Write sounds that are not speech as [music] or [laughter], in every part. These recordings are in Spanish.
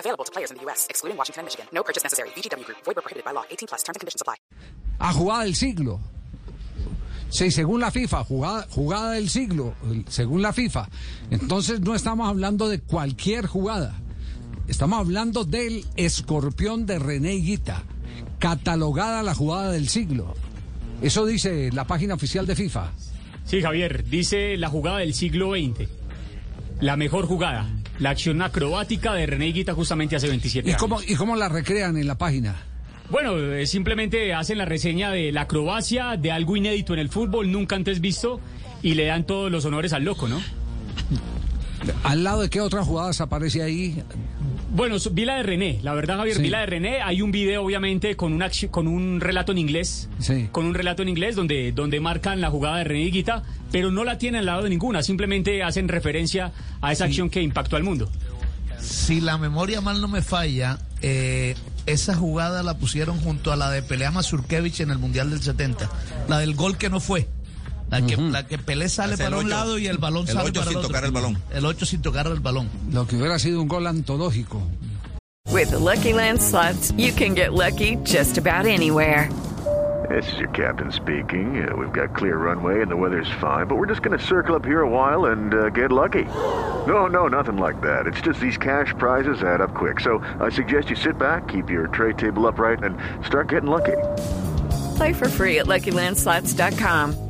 Available to players in the U.S., excluding Washington and Michigan. No purchase necessary. VGW Group. Void where prohibited by law. 18 plus. Terms and conditions apply. a jugada del siglo. Sí, según la FIFA, jugada, jugada del siglo, según la FIFA. Entonces no estamos hablando de cualquier jugada. Estamos hablando del escorpión de René Guita, catalogada la jugada del siglo. Eso dice la página oficial de FIFA. Sí, Javier, dice la jugada del siglo XX. La mejor jugada. La acción acrobática de René Guita justamente hace 27 ¿Y años. cómo, ¿Y cómo la recrean en la página? Bueno, eh, simplemente hacen la reseña de la acrobacia, de algo inédito en el fútbol, nunca antes visto, y le dan todos los honores al loco, ¿no? ¿Al lado de qué otras jugadas aparece ahí? Bueno, vi la de René, la verdad, Javier, Sí. vi la de René. Hay un video, obviamente, con, una, con un relato en inglés. Sí. Con un relato en inglés donde, donde marcan la jugada de René y Guita, pero no la tienen al lado de ninguna, simplemente hacen referencia a esa acción que impactó al mundo. Si la memoria mal no me falla, eh, esa jugada la pusieron junto a la de Pelea Mazurkevich en el Mundial del 70. La del gol que no fue. La que, la que Pelé sale Hace el para un lado y el balón El sale ocho para sin el otro. tocar el balón. El 8 sin tocar el balón. Lo que hubiera sido un gol antológico. With the Lucky Land slots, you can get lucky just about anywhere. This is your captain speaking. Uh, we've got clear runway and the weather's fine, but we're just going to circle up here a while and uh, get lucky. No, no, nothing like that. It's just these cash prizes add up quick. So I suggest you sit back, keep your tray table upright, and start getting lucky. Play for free at LuckyLandSlots.com.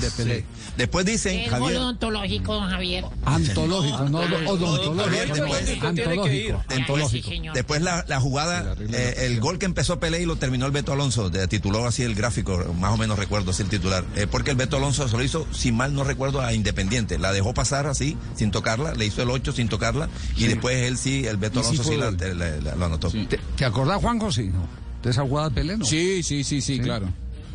De Pelé. Después dicen, gol Javier, odontológico, don Javier. Antológico, no odontológico. Antológico. Después la, la jugada, eh, el gol que empezó Pelé y lo terminó el Beto Alonso, de- tituló así el gráfico, más o menos recuerdo así el titular, eh, porque el Beto Alonso se lo hizo, si mal no recuerdo, a Independiente, la dejó pasar así, sin tocarla, le hizo el 8 sin tocarla, y después él sí, el Beto sí Alonso sí, la- gol. la- la- lo anotó. ¿Te, te acordás, Juanjo? Sí, ¿no? De esa jugada de Pelé, ¿no? Sí, sí, sí, sí, claro.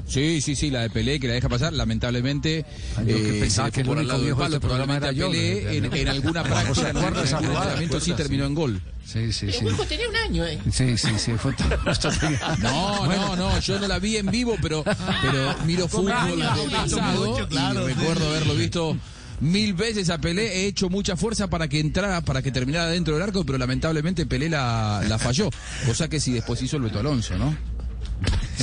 Sí, sí, sí, la de Pelé que la deja pasar, lamentablemente Ay, yo que eh, pensaba que el único viejo de palo, este programa era yo, Pelé en, en alguna [laughs] ¿Se práctica, en algún entrenamiento sí terminó en gol. Sí, sí, sí. El tenía un año, ¿eh? Sí, sí, sí, fue todo. [laughs] No, no, no, yo no la vi en vivo, pero, pero miro fútbol pasado mucho, claro, y recuerdo haberlo visto mil veces a Pelé. He hecho mucha fuerza para que entrara, para que terminara dentro del arco, pero lamentablemente Pelé la, la falló. Cosa que sí después hizo el Beto Alonso, ¿no?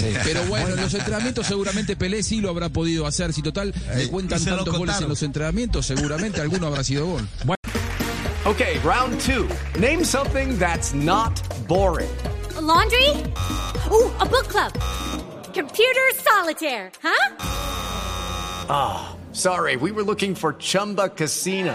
[laughs] Pero bueno, en los entrenamientos seguramente Pelé sí lo habrá podido hacer. Si total le cuentan tantos goles en los entrenamientos, seguramente alguno habrá sido gol. Okay, round two. Name something that's not boring. laundry? Ooh, a book club. Computer solitaire, huh? Sorry, we were looking for Chumba Casino.